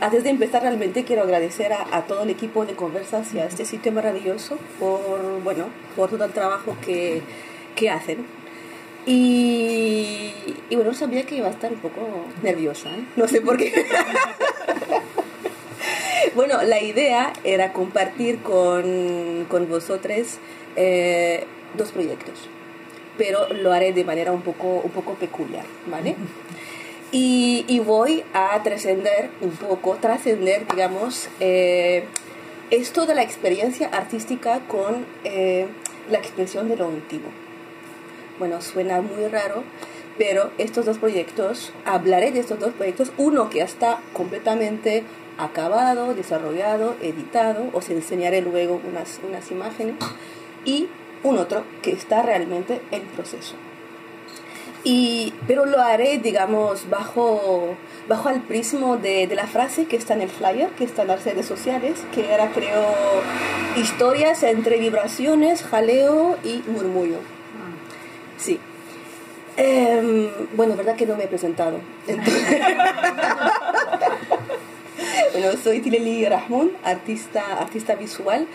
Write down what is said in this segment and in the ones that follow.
Antes de empezar, realmente quiero agradecer a, todo el equipo de Conversas y a este sitio maravilloso por, bueno, por todo el trabajo que, que hacen. Y, y, bueno, sabía que iba a estar un poco nerviosa, ¿eh? no sé por qué. bueno, la idea era compartir con, con vosotros eh, dos proyectos, pero lo haré de manera un poco, un poco peculiar, ¿vale? Y, voy a trascender un poco, trascender, digamos, eh, esto de la experiencia artística con eh, la expresión de lo íntimo. Bueno, suena muy raro, pero estos dos proyectos, hablaré de estos dos proyectos, uno que está completamente acabado, desarrollado, editado, os enseñaré luego unas, unas imágenes, y un otro que está realmente en proceso. Y, pero lo haré, digamos, bajo, bajo el prismo de, de, la frase que está en el flyer, que está en las redes sociales, que era, creo, historias entre vibraciones, jaleo y murmullo. Sí. Eh, bueno, verdad que no me he presentado. bueno, soy Tileli Rahmoun, artista, artista visual,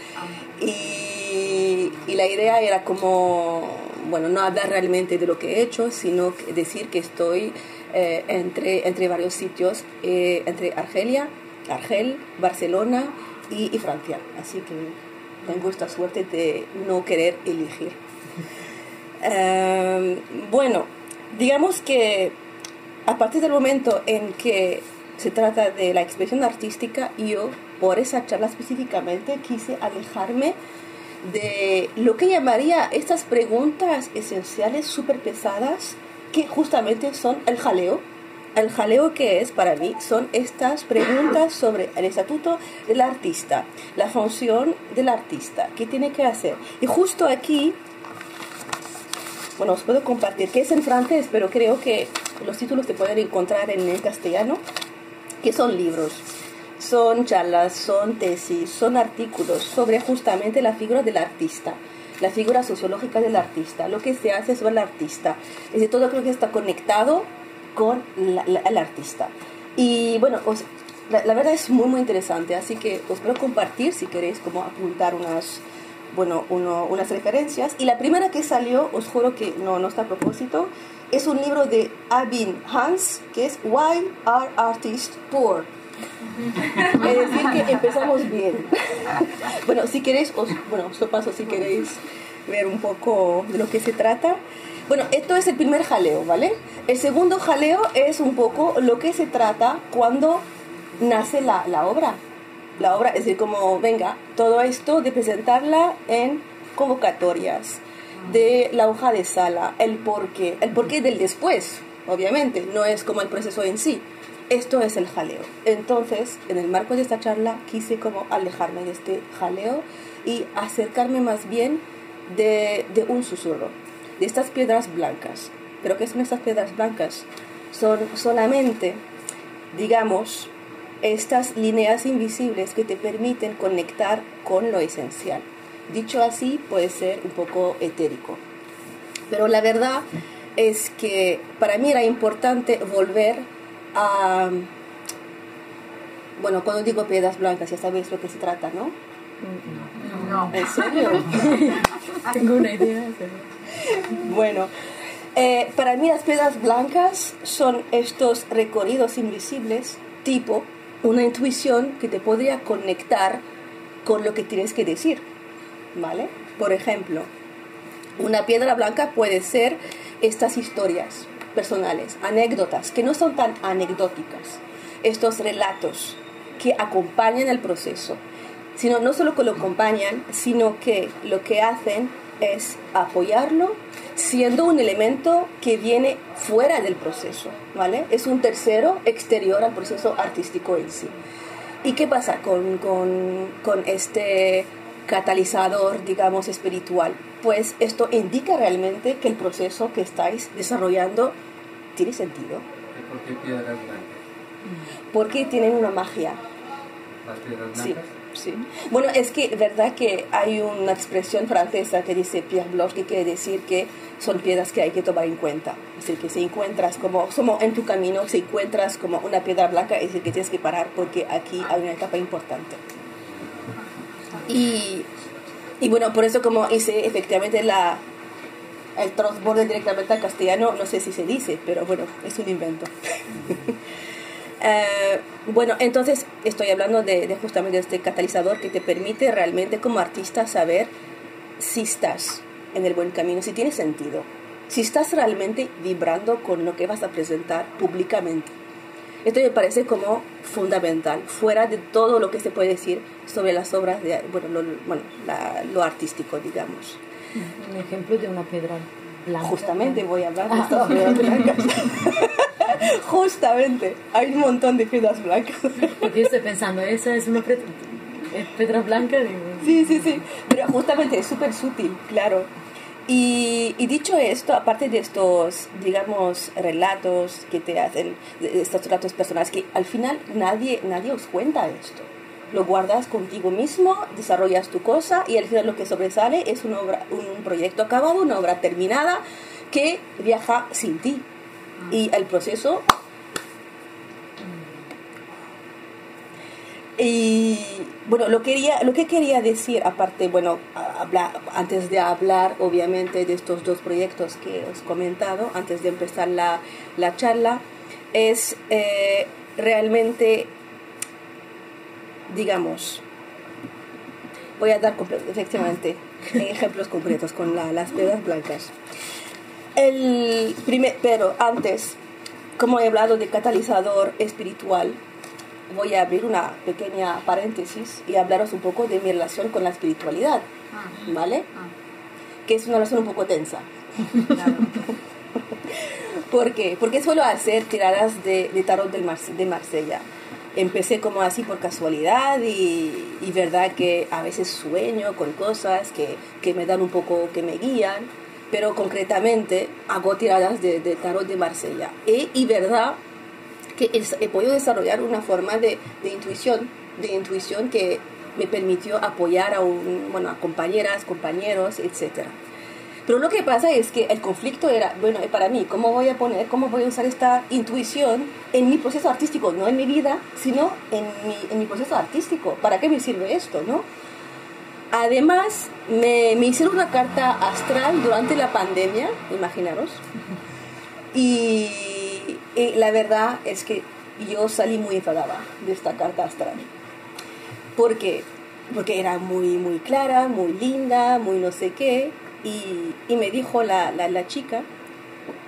y, y la idea era como bueno, no hablar realmente de lo que he hecho, sino decir que estoy eh, entre, entre varios sitios, eh, entre Argelia, Argel, Barcelona y, Francia. Así que tengo esta suerte de no querer elegir. Em, bueno, digamos que a partir del momento en que se trata de la expresión artística, yo por esa charla específicamente quise alejarme de lo que llamaría estas preguntas esenciales súper pesadas que justamente son el jaleo. El jaleo que es para mí son estas preguntas sobre el estatuto del artista, la función del artista, qué tiene que hacer. Y justo aquí, bueno, os puedo compartir, que es en francés, pero creo que los títulos se pueden encontrar en el castellano, que son libros son charlas, son tesis, son artículos sobre justamente la figura del artista, la figura sociológica del artista, lo que se hace sobre el artista. Es decir, todo creo que está conectado con el artista. Y bueno, la, verdad es muy, muy interesante, así que os puedo compartir si queréis como apuntar unas, bueno, unas referencias. Y la primera que salió, os juro que no, no está a propósito, es un libro de Abin Hans, que es Why Are Artists Poor? Es decir, que empezamos bien. bueno, si queréis, bueno, os paso si queréis ver un poco de lo que se trata. Bueno, esto es el primer jaleo, ¿vale? El segundo jaleo es un poco lo que se trata cuando nace la, la obra. La obra, es decir, como, venga, todo esto de presentarla en convocatorias, de la hoja de sala, el porqué, el porqué del después, obviamente, no es como el proceso en sí. Esto es el jaleo. Entonces, en el marco de esta charla, quise como alejarme de este jaleo y acercarme más bien de, un susurro, de estas piedras blancas. ¿Pero qué son estas piedras blancas? Son solamente, digamos, estas líneas invisibles que te permiten conectar con lo esencial. Dicho así, puede ser un poco etérico. Pero la verdad es que para mí era importante volver bueno, cuando digo piedras blancas, ya sabéis lo que se trata, ¿no? No. ¿En serio? Tengo una idea. Bueno, eh, para mí las piedras blancas son estos recorridos invisibles, tipo una intuición que te podría conectar con lo que tienes que decir, ¿vale? Por ejemplo, una piedra blanca puede ser estas historias, personales, anécdotas que no son tan anecdóticas, estos relatos que acompañan el proceso, sino no solo que lo acompañan, sino que lo que hacen es apoyarlo siendo un elemento que viene fuera del proceso, ¿vale? Es un tercero exterior al proceso artístico en sí. ¿Y qué pasa con, con, con este catalizador, digamos, espiritual? Pues esto indica realmente que el proceso que estáis desarrollando tiene sentido. ¿Y por qué piedras blancas? Porque tienen una magia. ¿Las piedras blancas? Sí. Sí. Bueno, es que verdad que hay una expresión francesa que dice pierre blanche que quiere decir que son piedras que hay que tomar en cuenta. Es decir, que si encuentras como, como en tu camino, si encuentras como una piedra blanca, es decir, que tienes que parar porque aquí hay una etapa importante. Y, y bueno, por eso como hice efectivamente la, el transborde directamente al castellano, no sé si se dice, pero bueno, es un invento. Eh, bueno, entonces estoy hablando de, de, justamente este catalizador que te permite realmente como artista saber si estás en el buen camino, si tiene sentido, si estás realmente vibrando con lo que vas a presentar públicamente. Esto me parece como fundamental, fuera de todo lo que se puede decir sobre las obras de, bueno, lo, bueno, la, lo artístico, digamos. Un ejemplo de una piedra blanca. Justamente voy a hablar de estas piedras blancas. Justamente, hay un montón de piedras blancas. Porque yo estoy pensando, esa es una piedra blanca. Sí, sí, sí, pero justamente es súper sutil, claro. Y, y, dicho esto, aparte de estos, digamos, relatos que te hacen, estos relatos personales, que al final nadie, nadie os cuenta esto. Lo guardas contigo mismo, desarrollas tu cosa y al final lo que sobresale es una obra, un proyecto acabado, una obra terminada que viaja sin ti. Y el proceso Y bueno, lo, quería, lo que quería decir, aparte, bueno, hablar, antes de hablar obviamente de estos dos proyectos que os he comentado, antes de empezar la, la charla, es eh, realmente, digamos, voy a dar efectivamente ejemplos concretos con la, las piedras blancas. El primer, pero antes, como he hablado de catalizador espiritual, voy a abrir una pequeña paréntesis y hablaros un poco de mi relación con la espiritualidad, ¿vale? Que es una relación un poco tensa. ¿Por qué? Porque suelo hacer tiradas de, de tarot del de Marsella. Empecé como así por casualidad y, y, verdad que a veces sueño con cosas que, que me dan un poco, que me guían, pero concretamente hago tiradas de, de tarot de Marsella. Y, y verdad que he podido desarrollar una forma de, de, intuición, de intuición que me permitió apoyar a, un, bueno, a compañeras, compañeros, etc. Pero lo que pasa es que el conflicto era, bueno, para mí, ¿cómo voy a poner, cómo voy a usar esta intuición en mi proceso artístico? No en mi vida, sino en mi, en mi proceso artístico. ¿Para qué me sirve esto, no? Además, me, me hicieron una carta astral durante la pandemia, imaginaros. Y y la verdad es que yo salí muy enfadada de esta carta astral. ¿Por qué? Porque era muy, muy clara, muy linda, muy no sé qué. Y, y me dijo la, la, la chica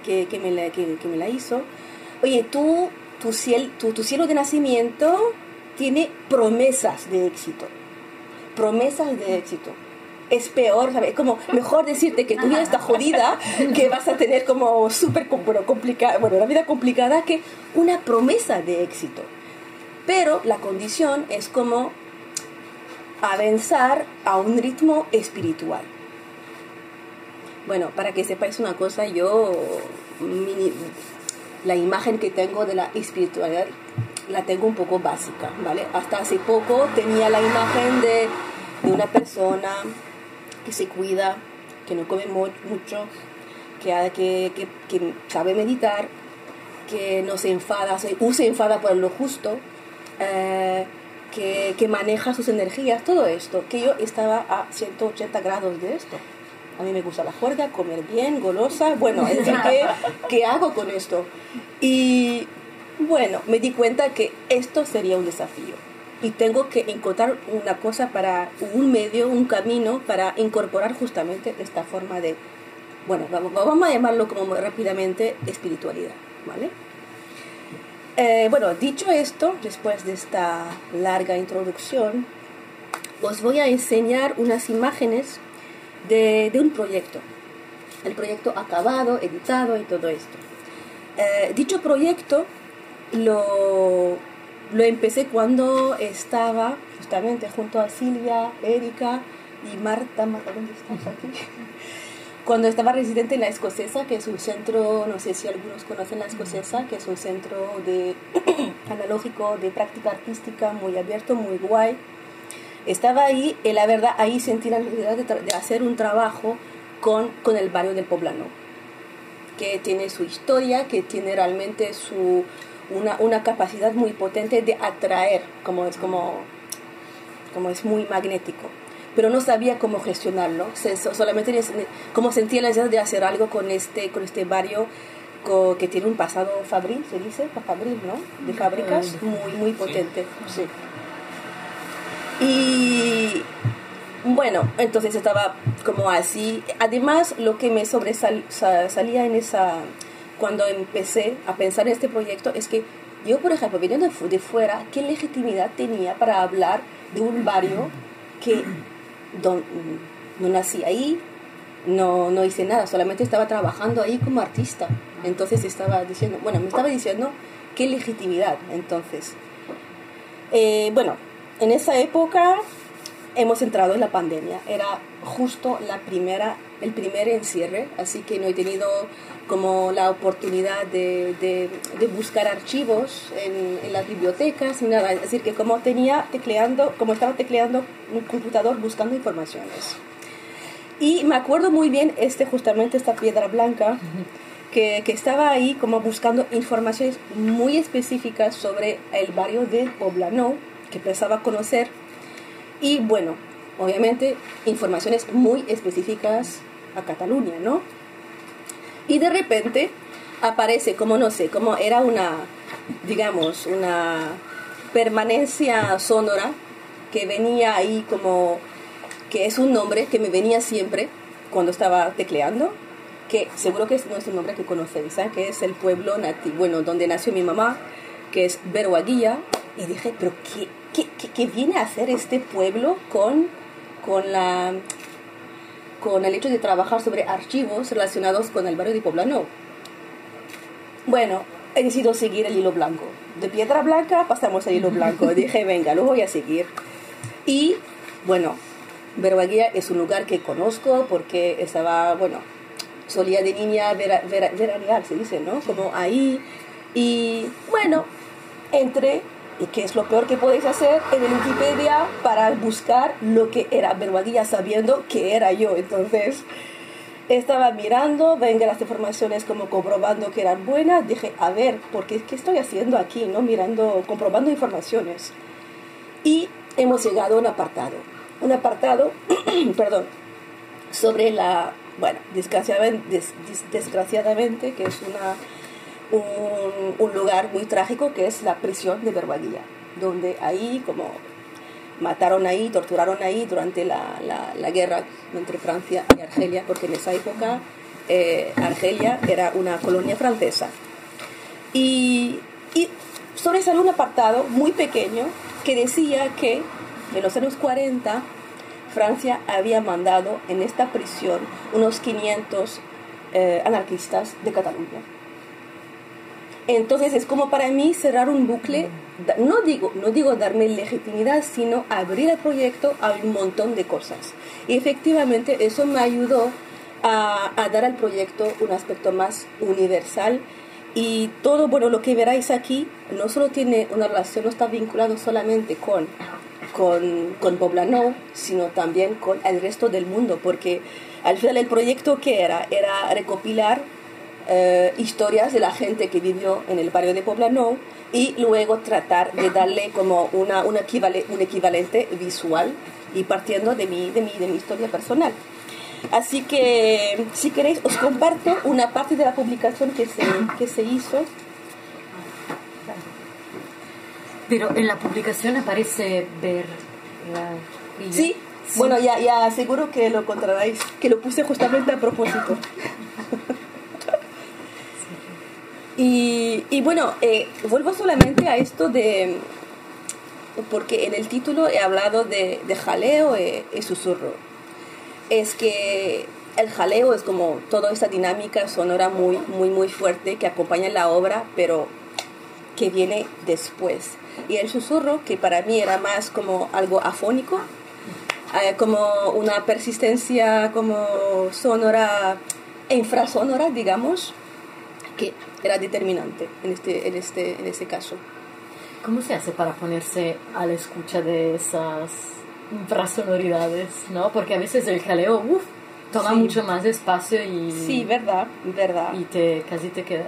que, que, me la, que, me la hizo, oye, tú, tu, ciel, tu, tu cielo de nacimiento tiene promesas de éxito. Promesas de éxito es peor, ¿sabes? Como mejor decirte que tu vida está jodida, que vas a tener como súper complicada, bueno, una vida complicada que una promesa de éxito. Pero la condición es como avanzar a un ritmo espiritual. Bueno, para que sepáis una cosa, yo la imagen que tengo de la espiritualidad la tengo un poco básica, ¿vale? Hasta hace poco tenía la imagen de, de una persona que se cuida, que no come mucho, que, que, que, sabe meditar, que no se enfada, se, se enfada por lo justo, eh, que, que, maneja sus energías, todo esto, que yo estaba a 180 grados de esto. A mí me gusta la juerga, comer bien, golosa, bueno, ¿qué, ¿qué hago con esto? Y bueno, me di cuenta que esto sería un desafío y tengo que encontrar una cosa para un medio, un camino para incorporar justamente esta forma de, bueno, vamos a llamarlo como rápidamente espiritualidad, ¿vale? Eh, bueno, dicho esto, después de esta larga introducción, os voy a enseñar unas imágenes de, un proyecto, el proyecto acabado, editado y todo esto. Eh, dicho proyecto lo lo empecé cuando estaba justamente junto a Silvia, Erika y Marta. Marta, ¿dónde estás aquí? Cuando estaba residente en la Escocesa, que es un centro, no sé si algunos conocen la Escocesa, que es un centro de analógico de práctica artística muy abierto, muy guay. estaba ahí y la verdad ahí sentí la necesidad de, de hacer un trabajo con, con el barrio del Poblano, que tiene su historia, que tiene realmente su, una, una capacidad muy potente de atraer, como es, como, como es muy magnético. Pero no sabía cómo gestionarlo, solamente como sentía la necesidad de hacer algo con este, con este barrio que tiene un pasado fabril, se dice, fabril, ¿no? De fábricas muy, muy potente. Sí. Y bueno, entonces estaba como así. Además, lo que me sobresalía en esa, cuando empecé a pensar en este proyecto es que yo, por ejemplo, viniendo de fuera, ¿qué legitimidad tenía para hablar de un barrio que no nací ahí, no, no hice nada, solamente estaba trabajando ahí como artista? Entonces estaba diciendo, bueno, me estaba diciendo, ¿qué legitimidad? Entonces, eh, bueno, en esa época hemos entrado en la pandemia. Era justo la primera, el primer encierre, así que no he tenido como la oportunidad de, de, buscar archivos en, las bibliotecas ni nada. Es decir, que como tenía tecleando, como estaba tecleando un computador buscando informaciones. Y me acuerdo muy bien este, justamente esta piedra blanca, que, que estaba ahí como buscando informaciones muy específicas sobre el barrio de Poblano, que pensaba conocer y bueno, obviamente informaciones muy específicas a Cataluña, ¿no? Y de repente aparece, como no sé, como era una, digamos, una permanencia sonora que venía ahí como, que es un nombre que me venía siempre cuando estaba tecleando, que seguro que no es un nombre que conocéis, ¿eh? que es el pueblo nativo, bueno, donde nació mi mamá, que es Berwaguilla, y dije, pero ¿qué, qué, viene a hacer este pueblo con, con, la, con el hecho de trabajar sobre archivos relacionados con el barrio de Poblano? Bueno, he decidido seguir el hilo blanco. De piedra blanca pasamos al hilo blanco. Dije, venga, lo voy a seguir. Y bueno, Berbaguía es un lugar que conozco porque estaba, bueno, solía de niña ver, ver, veranear, se dice, ¿no? Como ahí. Y bueno, entré ¿Y qué es lo peor que podéis hacer en el Wikipedia para buscar lo que era Berbaguilla sabiendo que era yo? Entonces, estaba mirando, venga las informaciones como comprobando que eran buenas, dije, a ver, porque ¿qué estoy haciendo aquí? ¿no? Mirando, comprobando informaciones. Y hemos llegado a un apartado. Un apartado, perdón, sobre la, bueno, desgraciadamente, desgraciadamente que es una un, lugar muy trágico que es la prisión de Berbaguilla, donde ahí como mataron ahí, torturaron ahí durante la, la, guerra entre Francia y Argelia, porque en esa época eh, Argelia era una colonia francesa. Y, y sobresale un apartado muy pequeño que decía que en los años 40 Francia había mandado en esta prisión unos 500 eh, anarquistas de Cataluña entonces es como para mí cerrar un bucle, no digo, no digo darme legitimidad, sino abrir el proyecto a un montón de cosas. Y efectivamente eso me ayudó a, a dar al proyecto un aspecto más universal y todo, bueno, lo que veráis aquí no solo tiene una relación, no está vinculado solamente con, con, con Poblano, sino también con el resto del mundo, porque al final el proyecto que era, era recopilar eh, historias de la gente que vivió en el barrio de Poblano y luego tratar de darle como una, un equivalente visual y partiendo de mi, de, mi, de mi historia personal. Así que, si queréis, os comparto una parte de la publicación que se, que se hizo. Pero en la publicación aparece ver la ¿Sí? sí, bueno, ya, ya seguro que lo encontraréis, que lo puse justamente a propósito. Y, y bueno, eh, vuelvo solamente a esto de, porque en el título he hablado de, de jaleo y, y, susurro. Es que el jaleo es como toda esa dinámica sonora muy, muy, muy fuerte que acompaña la obra, pero que viene después. Y el susurro, que para mí era más como algo afónico, eh, como una persistencia como sonora, infrasonora, digamos, que era determinante en este, en este, en este caso. ¿Cómo se hace para ponerse a la escucha de esas infrasonoridades, ¿no? Porque a veces el jaleo, toma Sí. mucho más espacio y, Sí, verdad, verdad. y te, casi te queda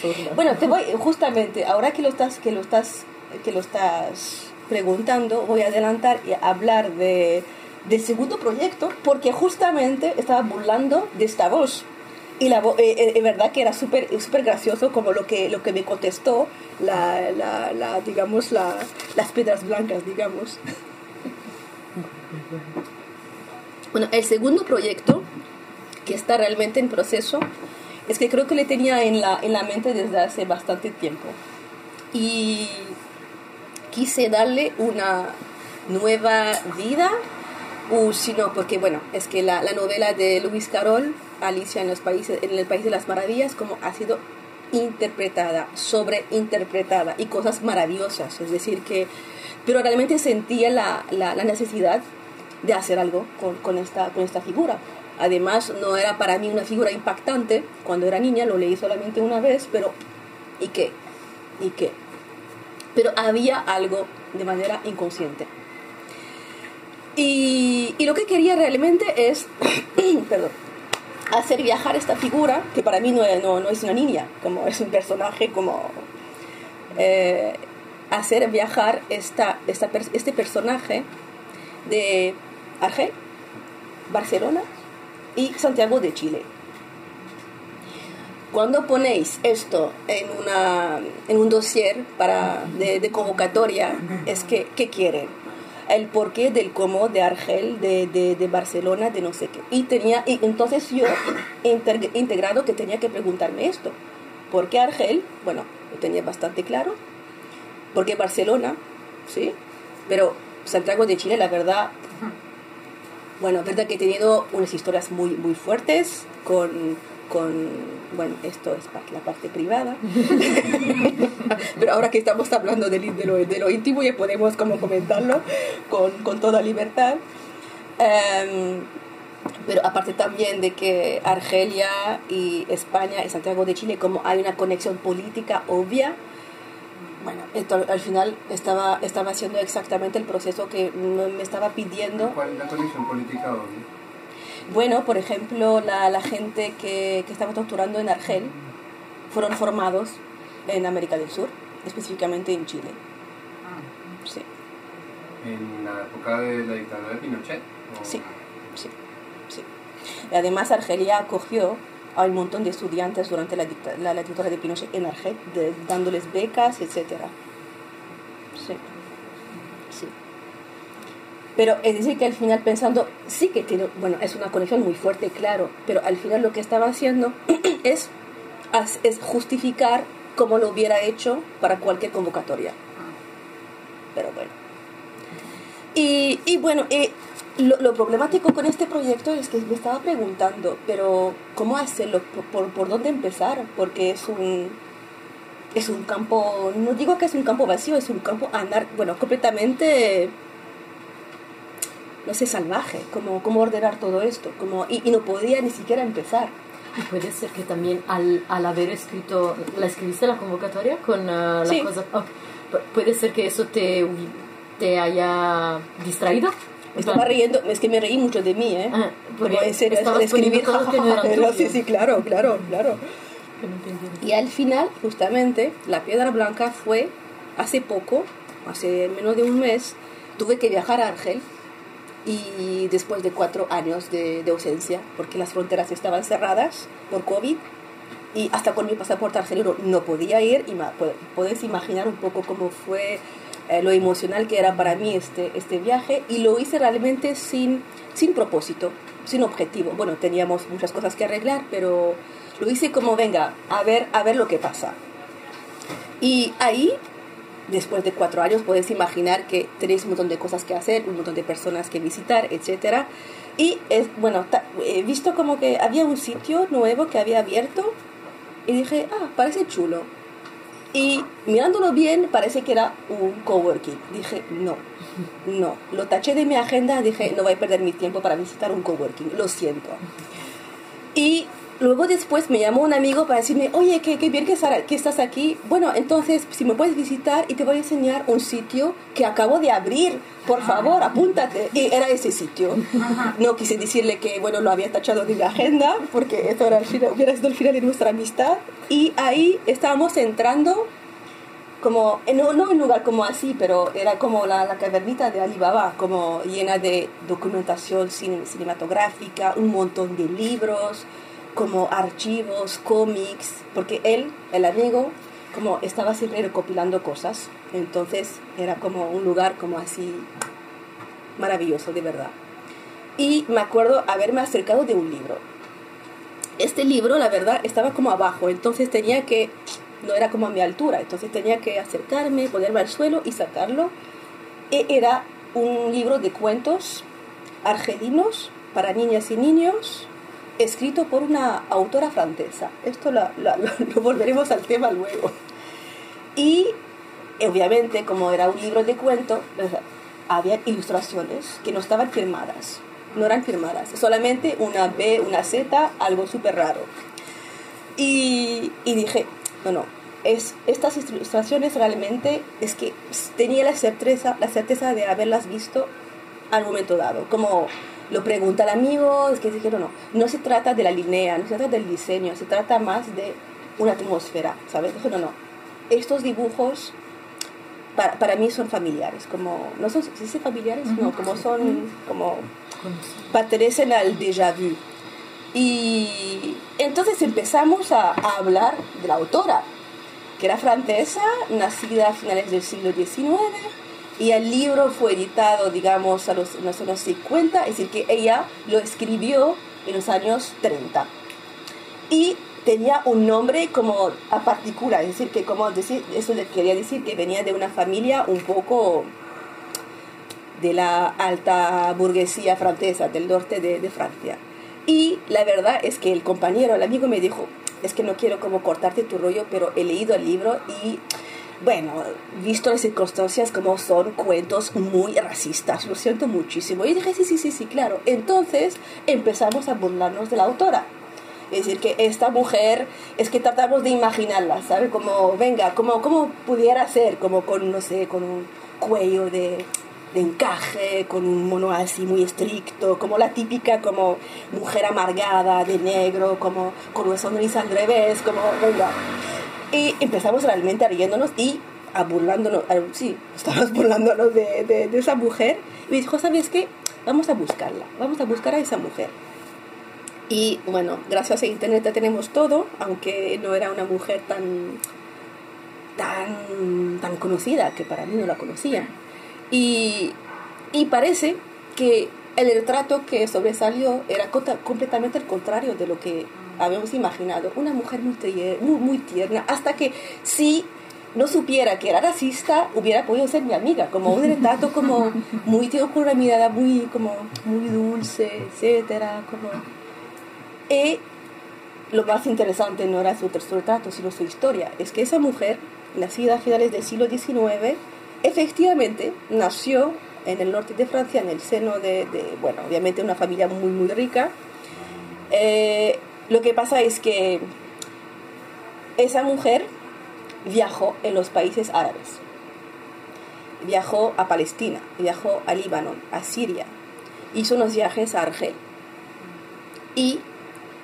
sorda. Bueno, te voy, justamente, ahora que lo estás, que lo estás, que lo estás preguntando, voy a adelantar y hablar de, del segundo proyecto, porque justamente estaba burlando de esta voz. Y la eh, eh, verdad que era súper súper gracioso como lo que, lo que me contestó la, la, la, digamos, la, las piedras blancas, digamos. Bueno, el segundo proyecto, que está realmente en proceso, es que creo que le tenía en la, en la mente desde hace bastante tiempo. Y quise darle una nueva vida, o si no, porque bueno, es que la, la novela de Luis Carroll, Alicia en, los países, en el País de las Maravillas, como ha sido interpretada, sobreinterpretada y cosas maravillosas. Es decir, que, pero realmente sentía la, la, la necesidad de hacer algo con, con, esta, con esta figura. Además, no era para mí una figura impactante. Cuando era niña lo leí solamente una vez, pero ¿y qué? ¿Y qué? Pero había algo de manera inconsciente. Y, y lo que quería realmente es, perdón, hacer viajar esta figura, que para mí no, no, no es una niña, como es un personaje, como eh, hacer viajar esta, esta, este personaje de Argel, Barcelona y Santiago de Chile. Cuando ponéis esto en, una, en un dossier para, de, de convocatoria, es que, ¿qué quieren? El porqué del cómo de Argel, de, de, de, Barcelona, de no sé qué. Y, tenía, y entonces yo integrado que tenía que preguntarme esto. ¿Por qué Argel? Bueno, lo tenía bastante claro. ¿Por qué Barcelona? Sí. Pero Santiago de Chile, la verdad, bueno, verdad que he tenido unas historias muy, muy fuertes con, con, bueno, esto es la parte privada, pero ahora que estamos hablando de, lo, de, lo, íntimo ya podemos como comentarlo con, con toda libertad. Um, pero aparte también de que Argelia y España y Santiago de Chile, como hay una conexión política obvia, bueno, esto al final estaba, estaba haciendo exactamente el proceso que me estaba pidiendo. ¿Cuál es la conexión política obvia? Bueno, por ejemplo, la, la gente que, que, estaba torturando en Argel fueron formados en América del Sur, específicamente en Chile. Sí. ¿En la época de la dictadura de Pinochet? ¿o? Sí, sí, sí. Y además, Argelia acogió a un montón de estudiantes durante la, dicta, la, la dictadura de Pinochet en Argel, de, dándoles becas, etc. Sí. Sí. Pero es decir que al final pensando, sí que tiene, bueno, es una conexión muy fuerte, claro, pero al final lo que estaba haciendo es, es justificar como lo hubiera hecho para cualquier convocatoria. Pero bueno. Y, y bueno, eh, lo, problemático con este proyecto es que me estaba preguntando, pero ¿cómo hacerlo? ¿Por, por, por dónde empezar? Porque es un, es un campo, no digo que es un campo vacío, es un campo anar, bueno, completamente no sé, salvaje, como cómo ordenar todo esto, como, y, y, no podía ni siquiera empezar. Y puede ser que también al, al haber escrito, ¿la escribiste la convocatoria con uh, la sí. cosa? Okay. Puede ser que eso te, te haya distraído. Estaba riendo, es que me reí mucho de mí, ¿eh? Ah, porque en serio, estabas escribir, ja, ja, ja, no, sí, sí, claro, claro, claro. Y al final, justamente, la piedra blanca fue hace poco, hace menos de un mes, tuve que viajar a Argel y después de cuatro años de, de, ausencia, porque las fronteras estaban cerradas por COVID y hasta con mi pasaporte argelino no podía ir y puedes imaginar un poco cómo fue eh, lo emocional que era para mí este, este viaje y lo hice realmente sin, sin propósito, sin objetivo. Bueno, teníamos muchas cosas que arreglar, pero lo hice como, venga, a ver, a ver lo que pasa. Y ahí después de cuatro años puedes imaginar que tenéis un montón de cosas que hacer, un montón de personas que visitar, etc. Y es, bueno, he visto como que había un sitio nuevo que había abierto y dije, ah, parece chulo. Y mirándolo bien, parece que era un coworking. Dije, no, no. Lo taché de mi agenda, dije, no voy a perder mi tiempo para visitar un coworking, lo siento. Y luego después me llamó un amigo para decirme, oye, qué, qué bien que, que estás aquí. Bueno, entonces, si me puedes visitar y te voy a enseñar un sitio que acabo de abrir, por favor, apúntate. Y era ese sitio. No quise decirle que, bueno, lo había tachado de mi agenda, porque esto era el final, hubiera sido el final de nuestra amistad. Y ahí estábamos entrando como, no, no un lugar como así, pero era como la, la cavernita de Alibaba, como llena de documentación cinematográfica, un montón de libros, como archivos, cómics, porque él, el amigo, como estaba siempre recopilando cosas, entonces era como un lugar como así maravilloso, de verdad. Y me acuerdo haberme acercado de un libro. Este libro, la verdad, estaba como abajo, entonces tenía que, no era como a mi altura, entonces tenía que acercarme, ponerme al suelo y sacarlo. E era un libro de cuentos argelinos para niñas y niños escrito por una autora francesa. Esto lo, volveremos al tema luego. Y obviamente, como era un libro de cuento, había ilustraciones que no estaban firmadas. No eran firmadas, solamente una B, una Z, algo súper raro. Y, y, dije, no, no, es, estas ilustraciones realmente es que tenía la certeza, la certeza de haberlas visto al momento dado. Como lo pregunta el amigo, es que dijeron, no, no se trata de la línea, no se trata del diseño, se trata más de una atmósfera, ¿sabes? Dije, no, no, estos dibujos para, para mí son familiares, como, no son, ¿se dice familiares? No, como son, como, pertenecen al déjà vu. Y entonces empezamos a, a hablar de la autora, que era francesa, nacida a finales del siglo XIX, y el libro fue editado, digamos, a los, en los años 50, es decir, que ella lo escribió en los años 30. Y tenía un nombre como a particular, es decir, que como decir, eso quería decir que venía de una familia un poco de la alta burguesía francesa, del norte de, de Francia. Y la verdad es que el compañero, el amigo me dijo, es que no quiero como cortarte tu rollo, pero he leído el libro y bueno, visto las circunstancias como son cuentos muy racistas, lo siento muchísimo. Y dije, sí, sí, sí, sí, claro. Entonces empezamos a burlarnos de la autora. Es decir, que esta mujer, es que tratamos de imaginarla, ¿sabes? Como, venga, como, como pudiera ser, como con, no sé, con un cuello de, de encaje, con un mono así muy estricto, como la típica como mujer amargada de negro, como con una sonrisa al revés, como, venga. Y empezamos realmente riéndonos y a burlándonos, sí, estábamos burlándonos de, de, de, esa mujer. Y me dijo, ¿sabes qué? Vamos a buscarla, vamos a buscar a esa mujer. Y bueno, gracias a Internet ya tenemos todo, aunque no era una mujer tan, tan, tan conocida, que para mí no la conocía. Y, y parece que el retrato que sobresalió era completamente el contrario de lo que habíamos imaginado. Una mujer muy, muy, muy tierna, hasta que si no supiera que era racista, hubiera podido ser mi amiga, como un retrato como muy con una mirada muy, como, muy dulce, etcétera, como... Y lo más interesante no era su retrato, sino su historia. Es que esa mujer, nacida a finales del siglo XIX, efectivamente nació en el norte de Francia, en el seno de, de bueno, obviamente una familia muy, muy rica. Eh, lo que pasa es que esa mujer viajó en los países árabes. Viajó a Palestina, viajó a Líbano, a Siria, hizo unos viajes a Argel. Y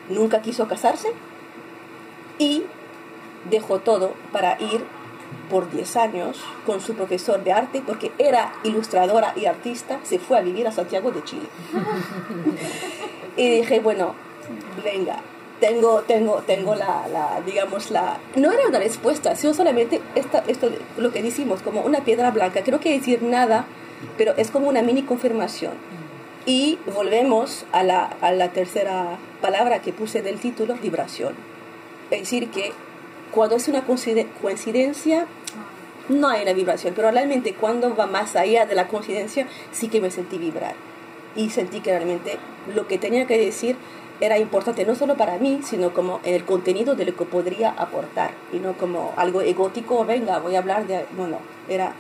nunca quiso casarse y dejó todo para ir por 10 años con su profesor de arte, porque era ilustradora y artista, se fue a vivir a Santiago de Chile. y dije, bueno, venga, tengo, tengo, tengo la, la, digamos, la... No era una respuesta, sino solamente esta, esto, lo que decimos, como una piedra blanca. Creo que decir nada, pero es como una mini confirmación. Y volvemos a la, a la tercera palabra que puse del título, vibración. Es decir, que cuando es una coincidencia, no hay una vibración, pero realmente cuando va más allá de la coincidencia, sí que me sentí vibrar. Y sentí que realmente lo que tenía que decir era importante no solo para mí, sino como el contenido de lo que podría aportar, y no como algo egótico, venga, voy a hablar de... Bueno, era,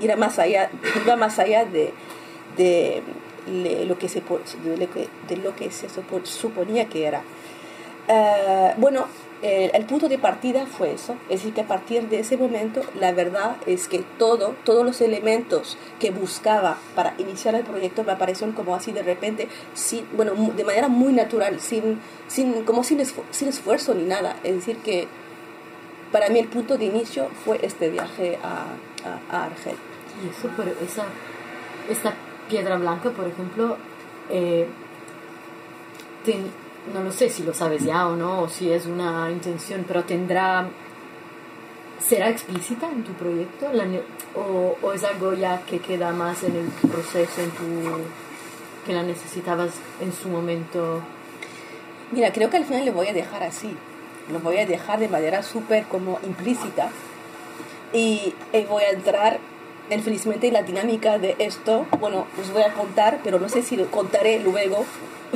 era más allá, iba más allá de, de, lo, que se, de lo que, de lo que se suponía que era. Eh, bueno, el, el punto de partida fue eso. Es decir, que a partir de ese momento, la verdad es que todo, todos los elementos que buscaba para iniciar el proyecto me aparecieron como así de repente, sin, bueno, de manera muy natural, sin, sin, como sin, esfu- sin esfuerzo ni nada. Es decir, que para mí el punto de inicio fue este viaje a, a, Argel. Y eso, pero esa, esta piedra blanca, por ejemplo, eh, no lo sé si lo sabes ya o no, o si es una intención, pero tendrá, ¿será explícita en tu proyecto? La o, ¿O es algo ya que queda más en el proceso, en tu, que la necesitabas en su momento? Mira, creo que al final lo voy a dejar así. Lo voy a dejar de manera súper como implícita. Y, y voy a entrar en, felizmente en la dinámica de esto. Bueno, os voy a contar, pero no sé si lo contaré luego.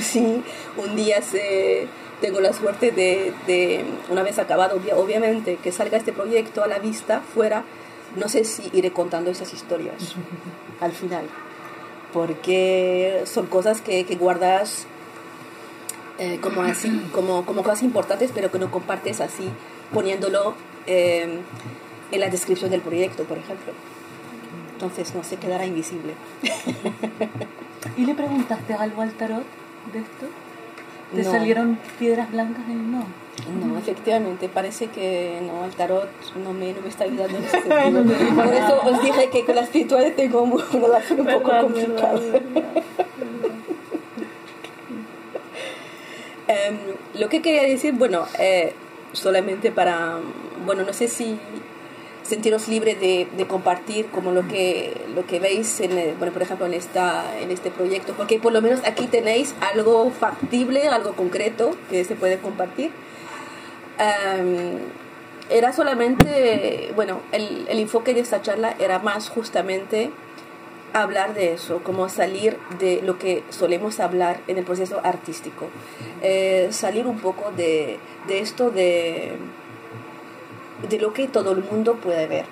Si un día se, tengo la suerte de, de, una vez acabado, obvia- obviamente, que salga este proyecto a la vista, fuera, no sé si iré contando esas historias al final. Porque son cosas que, que guardas eh, como así, como, como cosas importantes, pero que no compartes así, poniéndolo eh, en la descripción del proyecto, por ejemplo. Entonces no se quedará invisible. ¿Y le preguntaste algo al tarot de esto? ¿Te No. salieron piedras blancas en el no? No, efectivamente, parece que no, el tarot no me, no me está ayudando en sentido. Por eso os dije que con la espiritualidad tengo una relación un poco Verdad, complicada. verdad, Em, lo que quería decir, bueno, eh, solamente para, bueno, no sé si sentiros libre de, de compartir como lo que, lo que veis, en, el- bueno, por ejemplo, en, esta, en este proyecto, porque por lo menos aquí tenéis algo factible, algo concreto que se puede compartir. Em, era solamente, bueno, el, el enfoque de esta charla era más justamente hablar de eso, como salir de lo que solemos hablar en el proceso artístico, Eh, salir un poco de, de esto de, de lo que todo el mundo puede ver.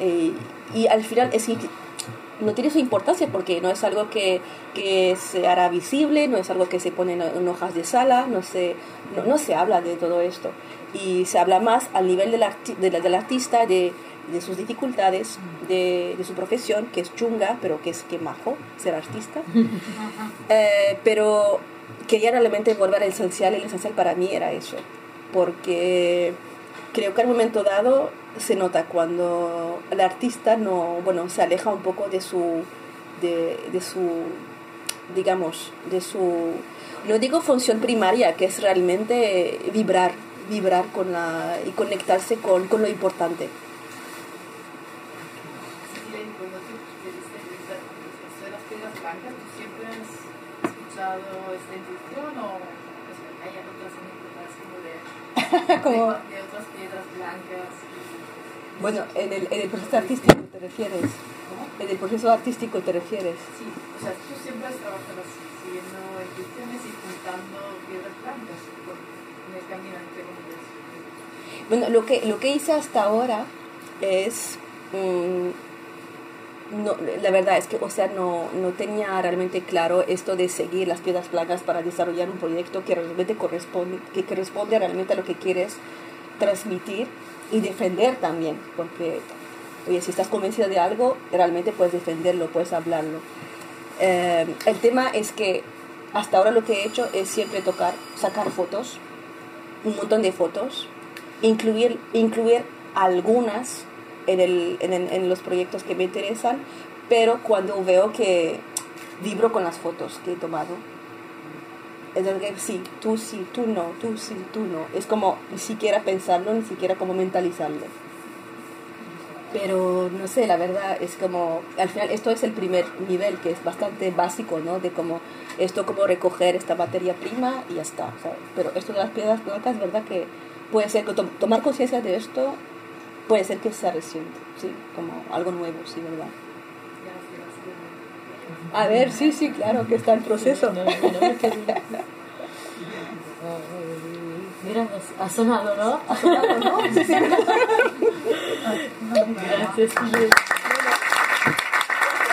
Eh, y al final es no tiene su importancia porque no es algo que, que se hará visible, no es algo que se pone en, hojas de sala, no se, no, no se habla de todo esto. Y se habla más al nivel del, arti- de la- del artista, de, de sus dificultades, de, de su profesión, que es chunga, pero que es que majo ser artista. Eh, pero quería realmente volver al esencial, el esencial para mí era eso, porque creo que al momento dado se nota cuando el artista no, bueno, se aleja un poco de su, de, de su, digamos, de su, no digo función primaria, que es realmente vibrar, vibrar con la, y conectarse con, con lo importante. Silene, cuando tú te diste cuenta esto de las piedras blancas, ¿tú siempre has escuchado esta intuición o pues, hay otras Como- de, de otras piedras blancas? Bueno, en el, en el proceso artístico te refieres. ¿Cómo? En el proceso artístico te refieres. Sí, o sea, tú siempre has trabajado siguiendo intuiciones y juntando piedras blancas en el camino entre comillas. Bueno, lo que, lo que hice hasta ahora es... mm, no, la verdad es que, o sea, no, no tenía realmente claro esto de seguir las piedras blancas para desarrollar un proyecto que realmente corresponde, que, que responde realmente a lo que quieres transmitir y defender también, porque, oye, si estás convencida de algo, realmente puedes defenderlo, puedes hablarlo. Eh, el tema es que hasta ahora lo que he hecho es siempre tocar, sacar fotos, un montón de fotos, incluir, incluir algunas en, el, en, en los proyectos que me interesan, pero cuando veo que vibro con las fotos que he tomado, es decir, sí, tú sí, tú no, tú sí, tú no. Es como ni siquiera pensarlo, ni siquiera como mentalizarlo. Pero no sé, la verdad es como, al final esto es el primer nivel que es bastante básico, ¿no? De como esto, como recoger esta materia prima y ya está, ¿sabes? Pero esto de las piedras blancas, ¿verdad? Que puede ser, que to- tomar conciencia de esto puede ser que sea reciente, sí, como algo nuevo, sí, ¿verdad? A ver, sí, sí, claro que está en proceso. No, no, no, que- Mira, ha- sonado, ¿no? Ha sonado, ¿no? Gracias, Silene.